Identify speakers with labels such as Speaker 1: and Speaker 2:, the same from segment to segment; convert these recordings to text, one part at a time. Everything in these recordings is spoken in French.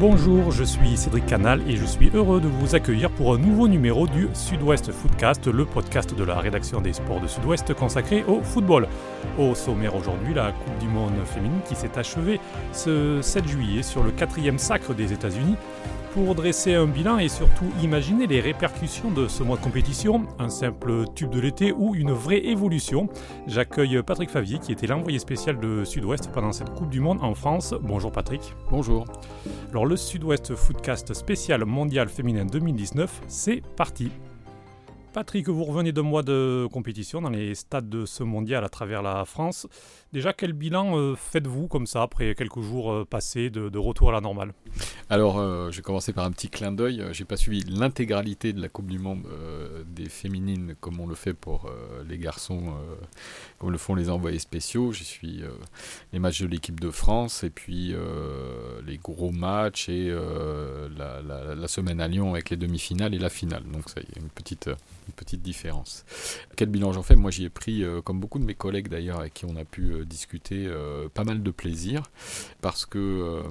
Speaker 1: Bonjour, je suis Cédric Canal et je suis heureux de vous accueillir pour un nouveau numéro du Sud-Ouest Footcast, le podcast de la rédaction des sports de Sud-Ouest consacré au football. Au sommaire aujourd'hui, la Coupe du Monde féminine qui s'est achevée ce 7 juillet sur le quatrième sacre des États-Unis pour dresser un bilan et surtout imaginer les répercussions de ce mois de compétition, un simple tube de l'été ou une vraie évolution. J'accueille Patrick Favier qui était l'envoyé spécial de Sud-Ouest pendant cette Coupe du Monde en France. Bonjour Patrick.
Speaker 2: Bonjour.
Speaker 1: Alors le Sud-Ouest Footcast spécial mondial féminin 2019, c'est parti. Patrick, vous revenez de mois de compétition dans les stades de ce mondial à travers la France. Déjà, quel bilan euh, faites-vous comme ça après quelques jours euh, passés de, retour à la normale?
Speaker 2: Alors, euh, je vais commencer par un petit clin d'œil. J'ai pas suivi l'intégralité de la Coupe du Monde des féminines comme on le fait pour les garçons, comme le font les envoyés spéciaux. J'ai suivi les matchs de l'équipe de France et puis les gros matchs et la, semaine à Lyon avec les demi-finales et la finale. Donc, ça y est, une petite petite différence. Quel bilan j'en fais? Moi, j'y ai pris, euh, comme beaucoup de mes collègues d'ailleurs, avec qui on a pu euh, discuter, euh, pas mal de plaisir, parce que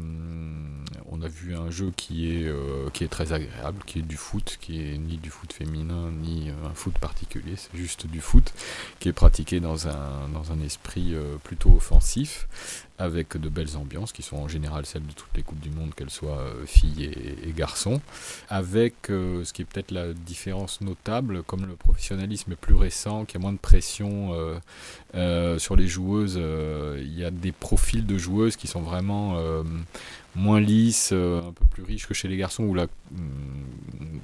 Speaker 2: on a vu un jeu qui est, qui est très agréable, qui est du foot, qui est ni du foot féminin, ni un foot particulier, c'est juste du foot, qui est pratiqué dans un, dans un esprit plutôt offensif avec de belles ambiances qui sont en général celles de toutes les Coupes du Monde, qu'elles soient filles et, garçons, avec ce qui est peut-être la différence notable, comme le professionnalisme est plus récent, qu'il y a moins de pression euh, sur les joueuses, il y a des profils de joueuses qui sont vraiment moins lisses, un peu plus riches que chez les garçons, où la, mm,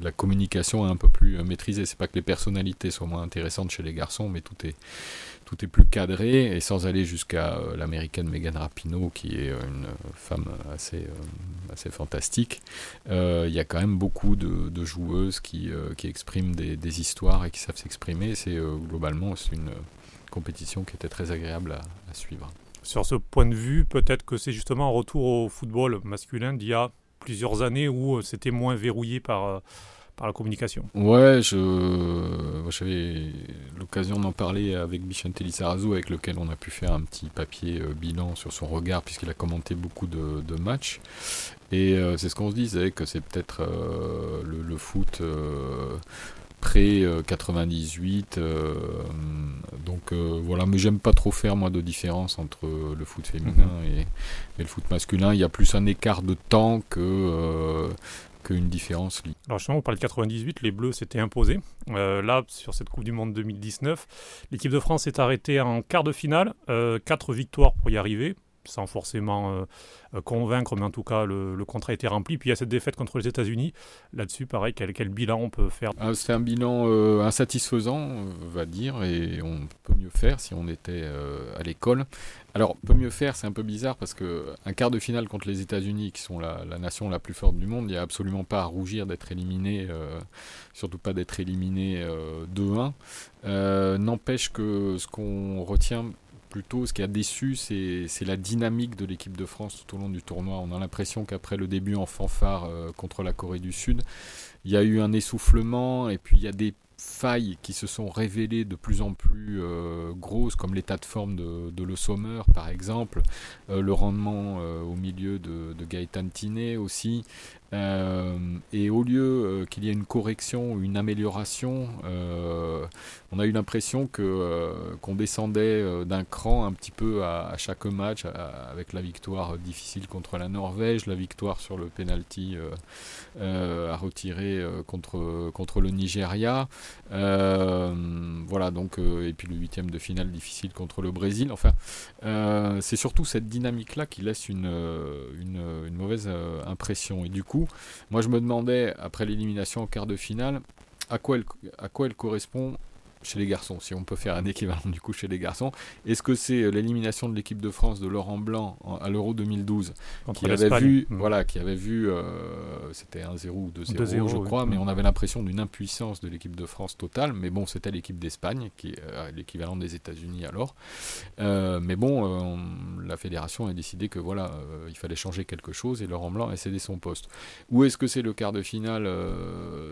Speaker 2: la communication est un peu plus maîtrisée. C'est pas que les personnalités soient moins intéressantes chez les garçons, mais tout est tout est plus cadré et sans aller jusqu'à euh, l'américaine Megan Rapinoe qui est euh, une femme assez, euh, assez fantastique. Il y a quand même beaucoup de, joueuses qui, qui expriment des, histoires et qui savent s'exprimer. C'est globalement une compétition qui était très agréable à suivre.
Speaker 1: Sur ce point de vue, peut-être que c'est justement un retour au football masculin d'il y a plusieurs années où c'était moins verrouillé par par la communication.
Speaker 2: Ouais, je, j'avais l'occasion d'en parler avec Bichente Lizarazu, avec lequel on a pu faire un petit papier euh, bilan sur son regard, puisqu'il a commenté beaucoup de, matchs. Et euh, c'est ce qu'on se disait, que c'est peut-être euh, le, foot 98 donc voilà mais j'aime pas trop faire moi de différence entre le foot féminin mhm. et, et, le foot masculin il y a plus un écart de temps que une différence.
Speaker 1: Alors justement, on parle de 98, les Bleus s'étaient imposés. Euh, là, sur cette Coupe du Monde 2019, l'équipe de France est arrêtée en quart de finale, euh, quatre victoires pour y arriver sans forcément euh, euh, convaincre, mais en tout cas, le, contrat a été rempli. Puis il y a cette défaite contre les États-Unis. Là-dessus, pareil, quel, bilan on peut faire?
Speaker 2: Ah, C'est un bilan euh, insatisfaisant, on va dire, et on peut mieux faire si on était à l'école. Alors, peut mieux faire, c'est un peu bizarre parce qu'un quart de finale contre les États-Unis, qui sont la, nation la plus forte du monde, il n'y a absolument pas à rougir d'être éliminé, surtout pas d'être éliminé 2-1. N'empêche que ce qu'on retient plutôt ce qui a déçu, c'est la dynamique de l'équipe de France tout au long du tournoi. On a l'impression qu'après le début en fanfare euh, contre la Corée du Sud, il y a eu un essoufflement et puis il y a des failles qui se sont révélées de plus en plus euh, grosses, comme l'état de forme de, Le Sommer par exemple, euh, le rendement au milieu de, de Gaëtan Tinet aussi, euh, et au lieu euh, qu'il y ait une correction une amélioration, euh, on a eu l'impression que qu'on descendait d'un cran un petit peu à, chaque match, avec la victoire difficile contre la Norvège, la victoire sur le penalty à retirer contre contre le Nigeria, voilà donc et puis le huitième de finale difficile contre le Brésil. Enfin, c'est surtout cette dynamique là qui laisse une, une, une mauvaise impression et du coup moi, je me demandais, après l'élimination en quart de finale, à quoi à quoi elle correspond chez les garçons, si on peut faire un équivalent du coup chez les garçons. Est-ce que c'est euh, l'élimination de l'équipe de France de Laurent Blanc à l'Euro 2012 qui avait, vu, mm. voilà, qui avait vu, euh, c'était 1-0 ou 2-0 je crois, mais mm. on avait l'impression d'une impuissance de l'équipe de France totale. Mais bon, c'était l'équipe d'Espagne, qui est euh, l'équivalent des États-Unis alors. mais bon, la fédération a décidé que voilà, il fallait changer quelque chose et Laurent Blanc a cédé son poste. Ou est-ce que c'est le quart de finale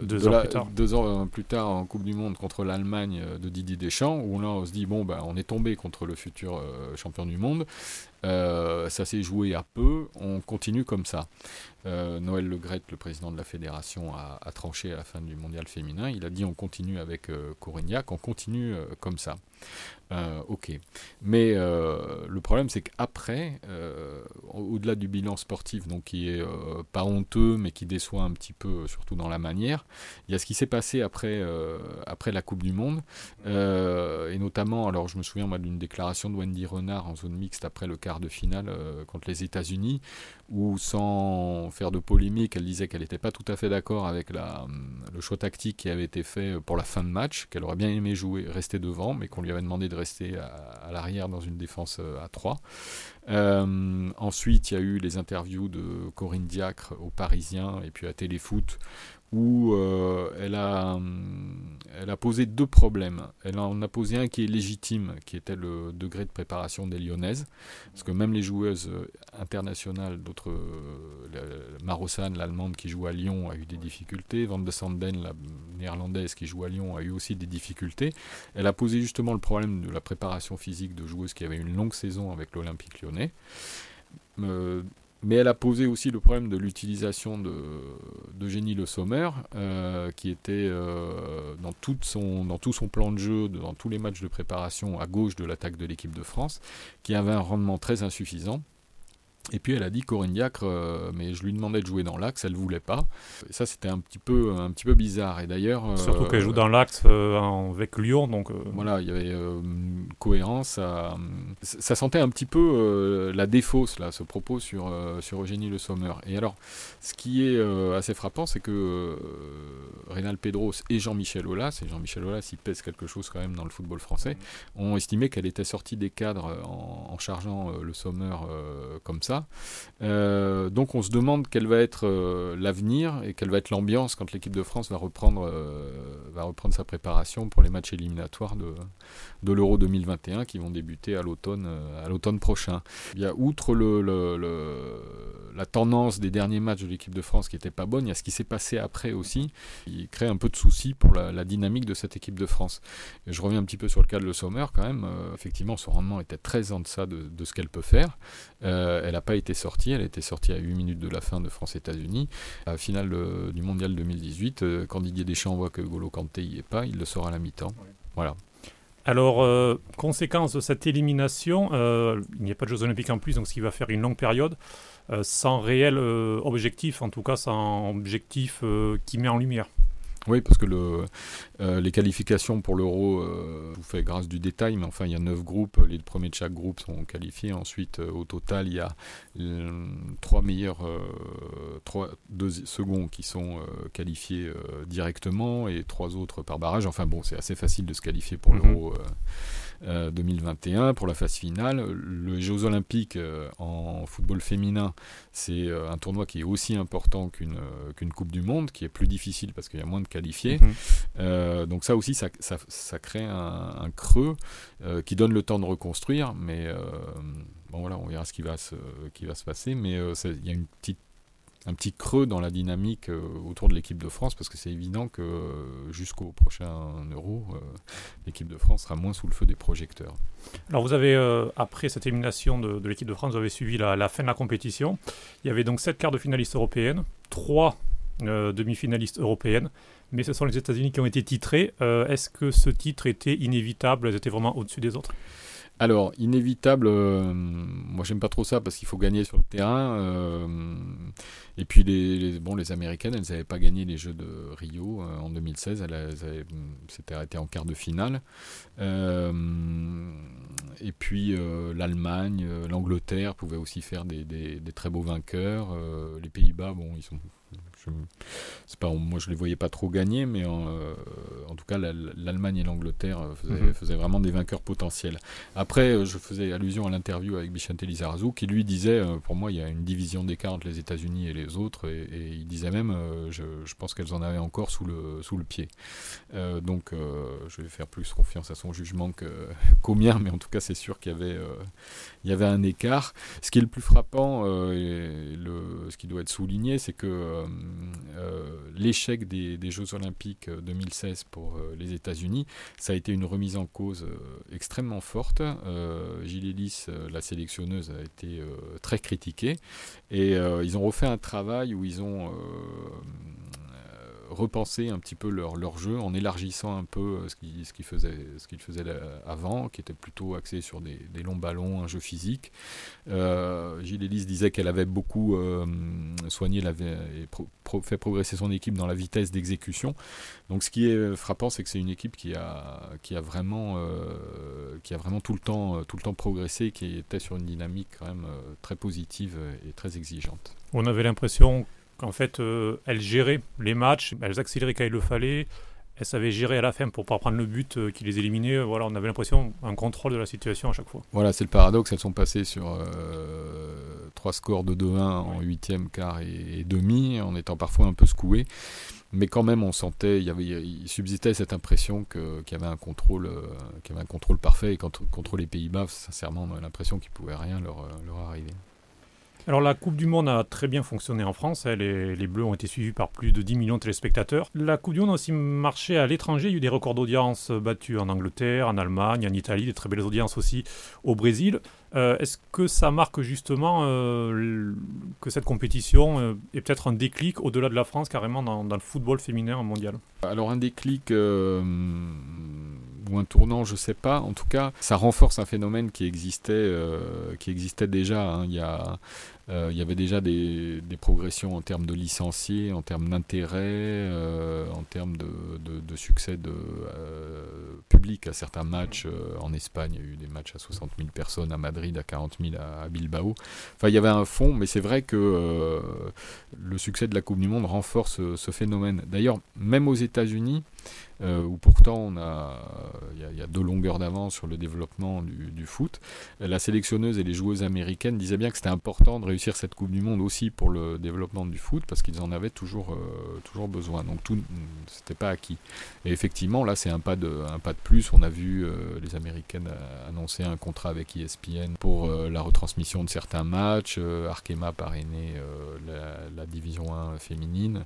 Speaker 1: deux, ans plus tard.
Speaker 2: deux ans plus tard en Coupe du Monde contre l'Allemagne de Didier Deschamps, où là on se dit bon bah on est tombé contre le futur euh, champion du monde, ça s'est joué à peu, on continue comme ça. Noël Le le président de la fédération, a, tranché à la fin du mondial féminin. Il a dit on continue avec Corignac, on continue comme ça. Euh, ok. Mais euh, le problème, c'est qu'après, euh, au-delà du bilan sportif, donc qui est pas honteux, mais qui déçoit un petit peu, surtout dans la manière, il y a ce qui s'est passé après, après la Coupe du Monde. et notamment, alors je me souviens d'une déclaration de Wendy Renard en zone mixte après le quart de finale contre les États-Unis, où sans faire de polémique, elle disait qu'elle n'était pas tout à fait d'accord avec la, le choix tactique qui avait été fait pour la fin de match, qu'elle aurait bien aimé jouer, rester devant, mais qu'on lui avait demandé de rester à, l'arrière dans une défense euh, à 3. Euh, ensuite, il y a eu les interviews de Corinne Diacre aux Parisiens et puis à Téléfoot où euh, elle, a, hum, elle a posé deux problèmes. Elle en a posé un qui est légitime, qui était le degré de préparation des Lyonnaises, parce que même les joueuses euh, internationales, d'autres, euh, Marossan, l'allemande qui joue à Lyon, a eu des difficultés, Van de Sanden, la néerlandaise qui joue à Lyon, a eu aussi des difficultés. Elle a posé justement le problème de la préparation physique de joueuses qui avaient une longue saison avec l'Olympique lyonnais. Mais elle a posé aussi le problème de l'utilisation de, Génie Le Sommer, euh, qui était euh, dans tout son plan de jeu, dans tous les matchs de préparation à gauche de l'attaque de l'équipe de France, qui avait un rendement très insuffisant. Et puis elle a dit Corinne Diacre, euh, mais je lui demandais de jouer dans l'axe, elle voulait pas. Et ça c'était un petit peu un petit peu bizarre. Et d'ailleurs
Speaker 1: euh, surtout qu'elle joue dans l'axe euh, avec Lyon, donc
Speaker 2: voilà, il y avait une cohérence. Ça, ça, sentait un petit peu la défausse là, ce propos sur sur Eugénie Le Sommer. Et alors, ce qui est assez frappant, c'est que Rénal Pedros et Jean-Michel Aulas, et Jean-Michel Aulas, il pèse quelque chose quand même dans le football français, ont estimé qu'elle était sortie des cadres en, en chargeant Le Sommer comme ça. Euh, donc on se demande quel va être euh, l'avenir et quelle va être l'ambiance quand l'équipe de France va reprendre, euh, sa préparation pour les matchs éliminatoires de, l'Euro 2021 qui vont débuter à l'automne prochain. Il y a outre la tendance des derniers matchs de l'équipe de France qui n'était pas bonne, il y a ce qui s'est passé après aussi, qui crée un peu de soucis pour la, dynamique de cette équipe de France. Je reviens un petit peu sur le cas de Le Sommer quand même. effectivement, son rendement était très en deçà de, de ce qu'elle peut faire. elle a pas été sortie, elle était sortie à 8 minutes de la fin de France-États-Unis. À la finale euh, du Mondial 2018, euh, quand Didier Deschamps voit que Golo Kanté y est pas, il le sort à la mi-temps. Voilà.
Speaker 1: Alors, euh, conséquence de cette élimination, il n'y a pas de Jeux Olympiques en plus, donc ce qui va faire une longue période, sans réel objectif, en tout cas sans objectif qui met en lumière.
Speaker 2: Oui, parce que le, euh, les qualifications pour l'euro, euh, je vous fais grâce du détail, mais enfin il y a neuf groupes, les premiers de chaque groupe sont qualifiés. Ensuite, euh, au total, il y a trois meilleurs, trois deux seconds qui sont qualifiés directement et trois autres par barrage. Enfin bon, c'est assez facile de se qualifier pour mhm. l'euro. 2021 euh, pour la phase finale. Le Jeux Olympiques euh, en football féminin, c'est euh, un tournoi qui est aussi important qu'une qu'une Coupe du Monde, qui est plus difficile parce qu'il y a moins de qualifiés. Mhm. donc ça aussi, ça, ça, crée un, creux qui donne le temps de reconstruire, mais bon voilà, on verra ce qui va se, qui va se passer, mais il y a une petite un petit creux dans la dynamique euh, autour de l'équipe de France parce que c'est évident que euh, jusqu'au prochain Euro, euh, l'équipe de France sera moins sous le feu des projecteurs.
Speaker 1: Alors vous avez, après cette élimination de, l'équipe de France, vous avez suivi la, fin de la compétition. Il y avait donc sept quarts de finalistes européennes, trois demi-finalistes européennes, mais ce sont les États-Unis qui ont été titrés. Est-ce que ce titre était inévitable? Elles étaient vraiment au-dessus des autres?
Speaker 2: Alors, inévitable, euh, moi j'aime pas trop ça parce qu'il faut gagner sur le terrain. Euh, et puis, les, bon, les Américaines, elles n'avaient pas gagné les Jeux de Rio euh, en 2016, elles, s'étaient arrêtées en quart de finale. et puis, l'Allemagne, l'Angleterre pouvaient aussi faire des très beaux vainqueurs. les Pays-Bas, bon, ils sont c'est pas, moi je les voyais pas trop gagner, mais en, euh, tout cas l'Allemagne et l'Angleterre euh, mhm. faisaient, vraiment des vainqueurs potentiels. Après, euh, je faisais allusion à l'interview avec Bichente Lizarazu qui lui disait, pour moi il y a une division d'écart entre les États-Unis et les autres, et, il disait même, je, pense qu'elles en avaient encore sous le, sous le pied. donc je vais faire plus confiance à son jugement qu'au mien, mais en tout cas c'est sûr qu'il y avait, il y avait un écart. Ce qui est le plus frappant, et le, ce qui doit être souligné, c'est que l'échec des, Jeux Olympiques 2016 pour les États-Unis, ça a été une remise en cause extrêmement forte. Gilles Ellis, la sélectionneuse, a été très critiquée. Et ils ont refait un travail où ils ont repenser un petit peu leur, leur jeu en élargissant un peu euh, ce qu'ils ce qu faisaient, ce qu'ils faisaient avant, qui était plutôt axé sur des, longs ballons, un jeu physique. Euh, Gilles Ellis disait qu'elle avait beaucoup euh, soigné la, et fait progresser son équipe dans la vitesse d'exécution. Donc ce qui est frappant, c'est que c'est une équipe qui a, qui a, vraiment, qui a vraiment tout le, temps, tout le temps progressé, qui était sur une dynamique quand même très positive et très exigeante.
Speaker 1: On avait l'impression qu'en fait, euh, elles géraient les matchs, elles accéléraient quand il le fallait, elles savaient gérer à la fin pour pas prendre le but euh, qui les éliminait. Voilà, on avait l'impression un contrôle de la situation à chaque fois.
Speaker 2: Voilà, c'est le paradoxe. Elles sont passées sur euh, trois scores de 2-1 en huitième, quart et, demi, en étant parfois un peu secouées. Mais quand même, on sentait, il, y avait, il subsistait cette impression qu'il y avait un contrôle, qu'il y avait un contrôle parfait. Et contre, contre les Pays-Bas, sincèrement, on a l'impression qu'il pouvait rien leur, leur arriver.
Speaker 1: Alors la Coupe du Monde a très bien fonctionné en France, hein. les, Bleus ont été suivis par plus de 10 millions de téléspectateurs. La Coupe du Monde a aussi marché à l'étranger, il y a eu des records d'audience battus en Angleterre, en Allemagne, en Italie, des très belles audiences aussi au Brésil. Euh, est-ce que ça marque justement euh, que cette compétition euh, est peut-être un déclic au-delà de la France, carrément dans, le football féminin mondial?
Speaker 2: Alors un déclic ou un tournant, je sais pas. En tout cas, ça renforce un phénomène qui existait, qui existait déjà. Hein. Il, y a, euh, il y avait déjà des, des, progressions en termes de licenciés, en termes d'intérêt, euh, en termes de, de, succès de, public à certains matchs. en Espagne, il y a eu des matchs à 60 000 personnes, à Madrid à 40 000 à, Bilbao. Enfin, il y avait un fond, mais c'est vrai que le succès de la Coupe du Monde renforce ce phénomène. D'ailleurs, même aux États-Unis, euh, où pourtant a, il y, a deux longueurs d'avance sur le développement du, foot. La sélectionneuse et les joueuses américaines disaient bien que c'était important de réussir cette Coupe du Monde aussi pour le développement du foot parce qu'ils en avaient toujours, euh, toujours besoin. Donc tout, c'était pas acquis. Et effectivement, là c'est un pas de, un pas de plus. On a vu euh, les Américaines annoncer un contrat avec ESPN pour la retransmission de certains matchs. Arkema parrainé la, la, division 1 féminine.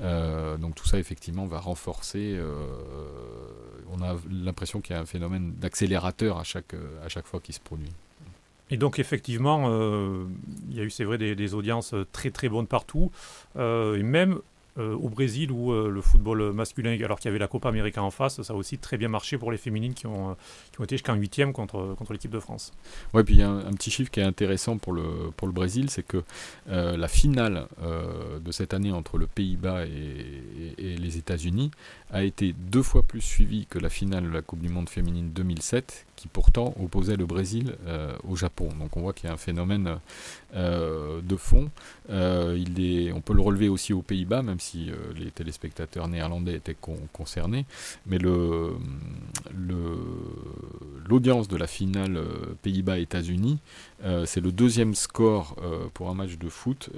Speaker 2: donc tout ça effectivement va renforcer euh, on a l'impression qu'il y a un phénomène d'accélérateur à chaque, chaque fois qui se produit.
Speaker 1: Et donc effectivement, euh, il y a eu, c'est vrai, des, audiences très très bonnes partout. Euh, et même euh, au Brésil où euh, le football masculin, alors qu'il y avait la Copa América en face, ça a aussi très bien marché pour les féminines qui ont, euh, qui ont été jusqu'en huitième contre, contre l'équipe de France.
Speaker 2: Ouais, puis il y a un, petit chiffre qui est intéressant pour le, pour le Brésil, c'est que la finale de cette année entre le Pays-Bas et, et, les États-Unis a été deux fois plus suivie que la finale de la Coupe du Monde féminine 2007, qui pourtant opposait le Brésil au Japon. Donc on voit qu'il y a un phénomène de fond. il est, on peut le relever aussi aux Pays-Bas, même si euh, les téléspectateurs néerlandais étaient concernés. Mais le, l'audience de la finale euh, Pays-Bas-États-Unis, euh, c'est le deuxième score pour un match de foot,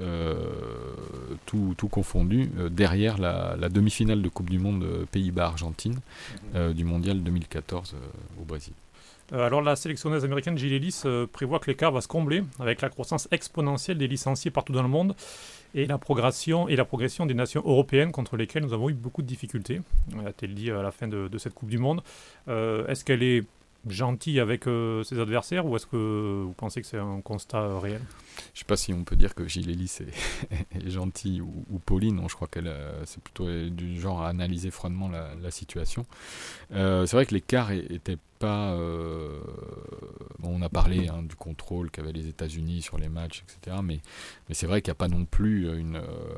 Speaker 2: tout, tout, confondu, derrière la, la, demi-finale de Coupe du Monde Pays-Bas-Argentine mhm. du Mondial 2014 au Brésil.
Speaker 1: Alors la sélectionneuse américaine Gilles Ellis prévoit que l'écart va se combler avec la croissance exponentielle des licenciés partout dans le monde et la progression, et la progression des nations européennes contre lesquelles nous avons eu beaucoup de difficultés, a-t-elle dit à la fin de, cette Coupe du Monde. Euh, est-ce qu'elle est gentille avec euh, ses adversaires ou est-ce que vous pensez que c'est un constat euh, réel?
Speaker 2: Je sais pas si on peut dire que Gilles Ellis est, gentille ou, Pauline. Non, je crois qu'elle c'est plutôt du genre à analyser froidement la, situation. c'est vrai que l'écart était pas. Euh, on a parlé hein, du contrôle qu'avaient les États-Unis sur les matchs, etc. Mais, c'est vrai qu'il n'y a pas non plus euh,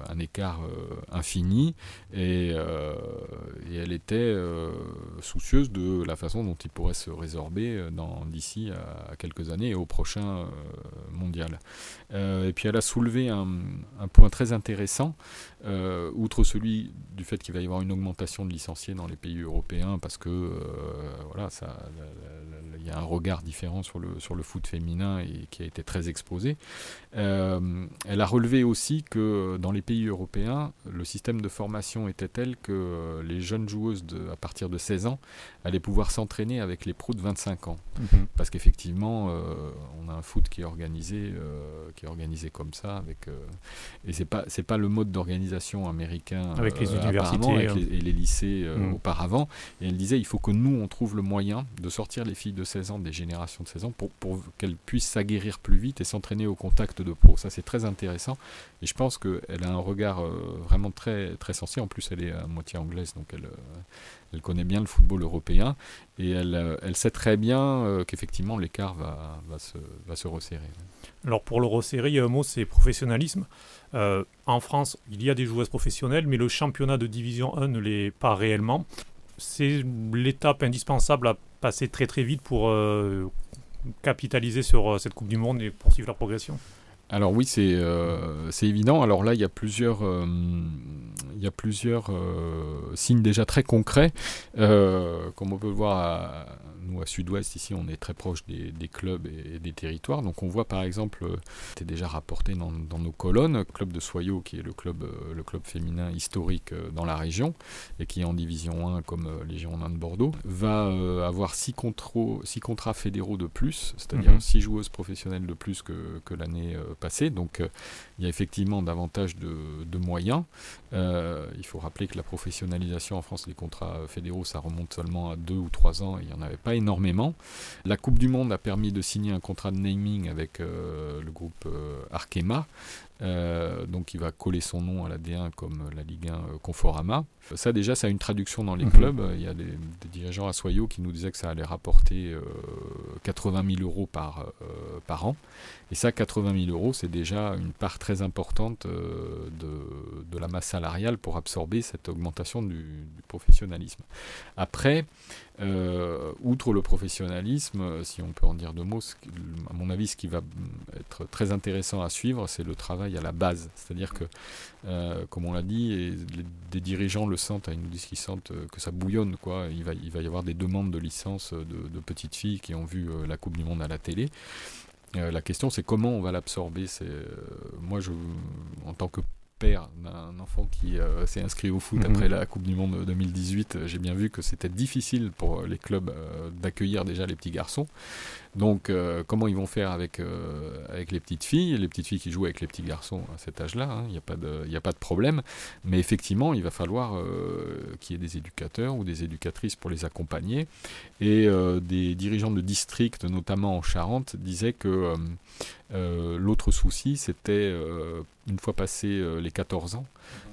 Speaker 2: un écart euh, infini. Et, et, elle était soucieuse de la façon dont il pourrait se résorber d'ici à, quelques années et au prochain mondial. Et puis elle a soulevé un, un point très intéressant, outre celui du fait qu'il va y avoir une augmentation de licenciés dans les pays européens, parce que voilà, ça il y a un regard différent sur le, sur le foot féminin et qui a été très exposé. Euh, elle a relevé aussi que dans les pays européens, le système de formation était tel que les jeunes joueuses de, à partir de 16 ans allaient pouvoir s'entraîner avec les pros de 25 ans. Mhm. Parce qu'effectivement, on a un foot qui est organisé, qui est organisé comme ça, avec, et c'est pas c'est pas le mode d'organisation américain
Speaker 1: avec les universités
Speaker 2: et les lycées mhm. auparavant. Et elle disait, il faut que nous on trouve le moyen de sortir les filles de 16 ans des générations de 16 ans pour, pour qu'elles puissent s'aguerrir plus vite et s'entraîner au contact de pros. Ça, c'est très intéressant. Et je pense qu'elle a un regard euh, vraiment très, très sensé. En plus, elle est à moitié anglaise, donc elle, euh, elle connaît bien le football européen. Et elle, euh, elle sait très bien qu'effectivement, l'écart va, va, se, va se resserrer.
Speaker 1: Alors, pour le resserrer, il y a un mot, c'est professionnalisme. en France, il y a des joueuses professionnelles, mais le championnat de division 1 ne l'est pas réellement c'est l'étape indispensable à passer très très vite pour euh, capitaliser sur euh, cette Coupe du Monde et poursuivre la progression.
Speaker 2: Alors oui, c'est euh, évident. Alors là, il y a plusieurs, il y a plusieurs signes déjà très concrets, comme on peut le voir à, nous, à Sud-Ouest, ici, on est très proche des, clubs et, des territoires. Donc, on voit par exemple, euh, c'était déjà rapporté dans, nos colonnes, club de Soyaux, qui est le club, euh, le club féminin historique euh, dans la région et qui est en division 1 comme les Girondins de Bordeaux, va avoir 6 contrats, fédéraux de plus, c'est-à-dire 6 mhm. joueuses professionnelles de plus que, que l'année passée. Donc, il y a effectivement davantage de, moyens. il faut rappeler que la professionnalisation en France, les contrats fédéraux, ça remonte seulement à 2 ou 3 ans. Il n'y en avait pas énormément. La Coupe du Monde a permis de signer un contrat de naming avec euh, le groupe euh, Arkema, euh, donc il va coller son nom à la D1 comme la Ligue 1 Conforama. Ça déjà, ça a une traduction dans les mhm. clubs. Il y a des, dirigeants à Soyaux qui nous disaient que ça allait rapporter 80 000 euros par, par an. Et ça, 80 000 euros, c'est déjà une part très importante de, de, la masse salariale pour absorber cette augmentation du, du professionnalisme. Après, euh, outre le professionnalisme, euh, si on peut en dire deux mots, à mon avis, ce qui va être très intéressant à suivre, c'est le travail à la base. C'est-à-dire que, euh, comme on l'a dit, et des dirigeants le sentent, ils nous disent qu'ils sentent que ça bouillonne. Quoi. Il, va, y avoir des demandes de licence de, de petites filles qui ont vu la Coupe du Monde à la télé. la question, c'est comment on va l'absorber. moi, je, en tant que père d'un enfant qui euh, s'est inscrit au foot mhm. après la Coupe du Monde 2018, euh, j'ai bien vu que c'était difficile pour les clubs euh, d'accueillir déjà les petits garçons. Donc, comment ils vont faire avec, avec les petites filles? Les petites filles qui jouent avec les petits garçons à cet âge-là, hein, il n'y a, pas de, problème. Mais effectivement, il va falloir qu'il y ait des éducateurs ou des éducatrices pour les accompagner. Et des dirigeants de district, notamment en Charente, disaient que l'autre souci, c'était une fois passé euh, les 14 ans,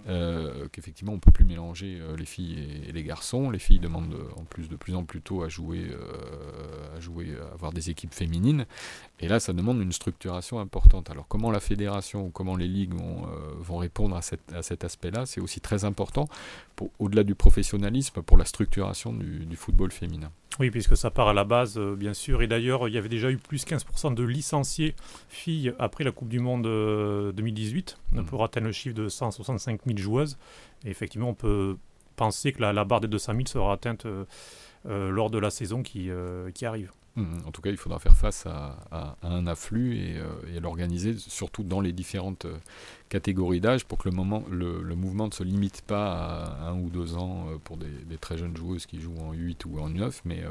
Speaker 2: euh, qu'effectivement on ne peut plus mélanger euh, les filles et, les garçons. Les filles demandent en plus de plus en plus tôt à jouer, à jouer, à avoir des équipes féminines. Et là, ça demande une structuration importante. Alors comment la fédération ou comment les ligues vont, répondre à cet aspect-là, c'est aussi très important, au-delà du professionnalisme, pour la structuration du football féminin.
Speaker 1: Oui, puisque ça part à la base, euh, bien sûr. Et d'ailleurs, il y avait déjà eu plus 15% de licenciés filles après la Coupe du Monde 2018. Euh, on mmh. peut atteindre le chiffre de 165 000 joueuses. Et effectivement, on peut penser que la, barre des 200 000 sera atteinte euh, lors de la saison qui, qui arrive.
Speaker 2: Mmh. En tout cas, il faudra faire face à, un afflux et, et l'organiser, surtout dans les différentes catégories d'âge, pour que le, moment, le, mouvement ne se limite pas à un ou deux ans euh, pour des, très jeunes joueuses qui jouent en 8 ou en 9, mais, euh,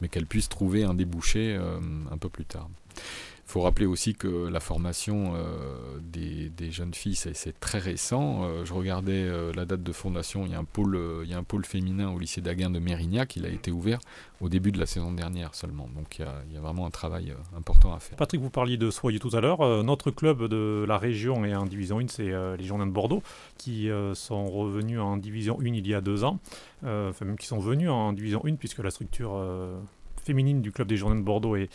Speaker 2: mais qu'elles puissent trouver un débouché euh, un peu plus tard. Il faut rappeler aussi que la formation des, jeunes filles, c'est très récent. Je regardais la date de fondation, il y, a un pôle, il y a un pôle féminin au lycée d'Aguin de Mérignac, il a été ouvert au début de la saison dernière seulement. Donc il y a, vraiment un travail important à faire.
Speaker 1: Patrick, vous parliez de Soyeux tout à l'heure. notre club de la région est division 1, c'est les Journées de Bordeaux, qui sont revenus en division 1 il y a deux ans. enfin même qui sont venus en division 1 puisque la structure féminine du club des Journées de Bordeaux est,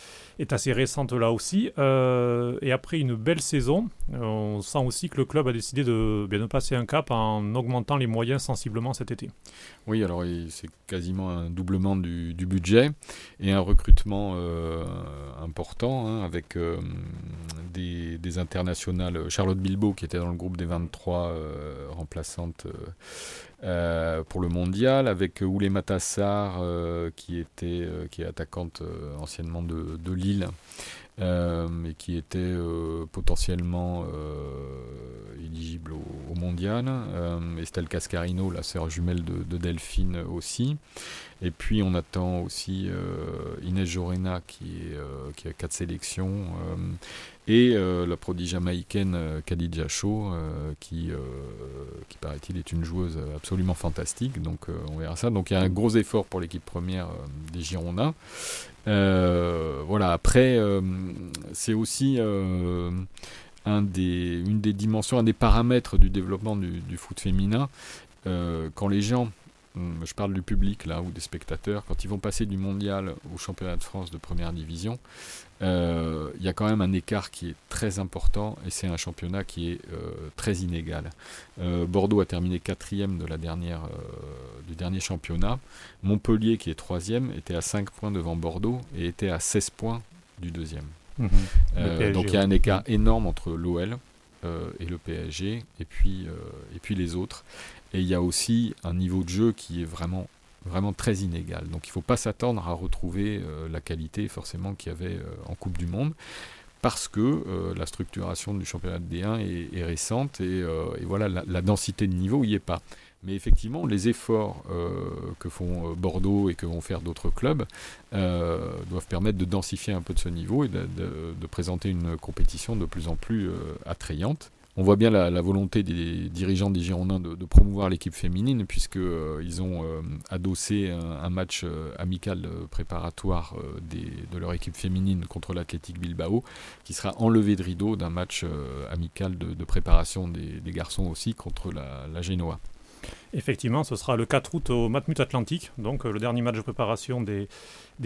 Speaker 1: assez récente là aussi. Euh, et après une belle saison, on sent aussi que le club a décidé de, bien, passer un cap en augmentant les moyens sensiblement cet été.
Speaker 2: Oui, alors c'est quasiment un doublement du, budget et un recrutement euh, important hein, avec euh, des, des, internationales. Charlotte Bilbao qui était dans le groupe des 23 remplaçantes pour le mondial, avec Oulé Matassar, qui, était, qui est attaquante anciennement de, Lille. et qui était potentiellement éligible au, mondial. Estelle Cascarino, la sœur jumelle de, de, Delphine aussi. Et puis on attend aussi euh, Inès Jorena qui, euh, qui a quatre sélections euh, et la prodige jamaïcaine Khadija Shaw qui, qui paraît-il est une joueuse absolument fantastique. Donc on verra ça. Donc il y a un gros effort pour l'équipe première des Girondins. voilà, après c'est aussi un des, une des dimensions, un des paramètres du développement du, du foot féminin. quand les gens Hum, je parle du public là ou des spectateurs, quand ils vont passer du mondial au championnat de France de première division, euh, il y a quand même un écart qui est très important et c'est un championnat qui est euh, très inégal. Euh, Bordeaux a terminé quatrième de la dernière, du dernier championnat. Montpellier, qui est troisième, était à 5 points devant Bordeaux et était à 16 points du deuxième. Mmh donc il y a un écart énorme entre l'OL et le PSG et puis, et puis les autres. Et il y a aussi un niveau de jeu qui est vraiment, vraiment très inégal. Donc il ne faut pas s'attendre à retrouver euh, la qualité forcément qu'il y avait euh, en Coupe du Monde. Parce que euh, la structuration du championnat de D1 est, récente et, voilà, la, densité de niveau n'y est pas. Mais effectivement, les efforts que font Bordeaux et que vont faire d'autres clubs doivent permettre de densifier un peu de ce niveau et de présenter une compétition de plus en plus attrayante on voit bien la, volonté des dirigeants des Girondins de, promouvoir l'équipe féminine, puisqu'ils euh, ont euh, adossé un, match euh, amical préparatoire de leur équipe féminine contre l'Athletic Bilbao, qui sera enlevé de rideau d'un match amical de, préparation des, garçons aussi contre la, la.
Speaker 1: Effectivement, ce sera le 4 août au Matmut Atlantique, donc le dernier match de préparation des,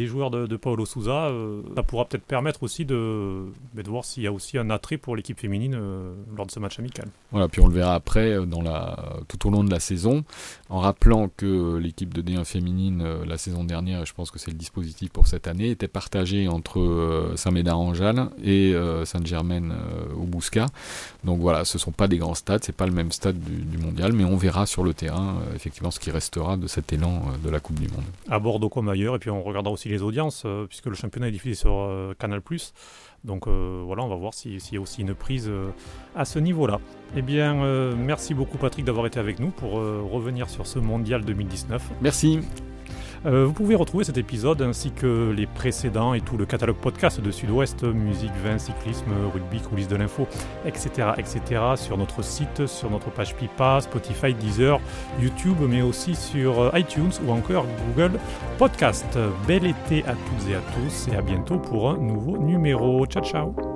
Speaker 1: joueurs de, Paulo Souza, euh, ça pourra peut-être permettre aussi de, de voir s'il y a aussi un attrait pour l'équipe féminine euh, lors de ce match amical.
Speaker 2: Voilà, puis on le verra après euh, tout au long de la saison, en rappelant que l'équipe de D1 féminine la saison dernière, et je pense que c'est le dispositif pour cette année, était partagée entre Saint-Médard-en-Jalles et Sainte-Germaine au Bouscat. Donc voilà, ce ne sont pas des grands stades, c'est pas le même stade du, mondial, mais on verra sur le terrain effectivement ce qui restera de cet élan de la Coupe du Monde.
Speaker 1: À Bordeaux comme ailleurs, et puis on regardera aussi les audiences, euh, puisque le championnat est diffusé sur euh, Canal. Donc euh, voilà, on va voir s'il y a aussi une prise à ce niveau-là. Eh bien, merci beaucoup Patrick d'avoir été avec nous pour revenir sur ce mondial 2019.
Speaker 2: Merci.
Speaker 1: Euh, vous pouvez retrouver cet épisode ainsi que les précédents et tout le catalogue podcast de Sud-Ouest, musique, vin, cyclisme, rugby, coulisses de l'info, etc., etc. sur notre site, sur notre page Pipa, Spotify, Deezer, YouTube, mais aussi sur euh, iTunes ou encore Google Podcast. Bel été à toutes et à tous et à bientôt pour un nouveau numéro. Ciao ciao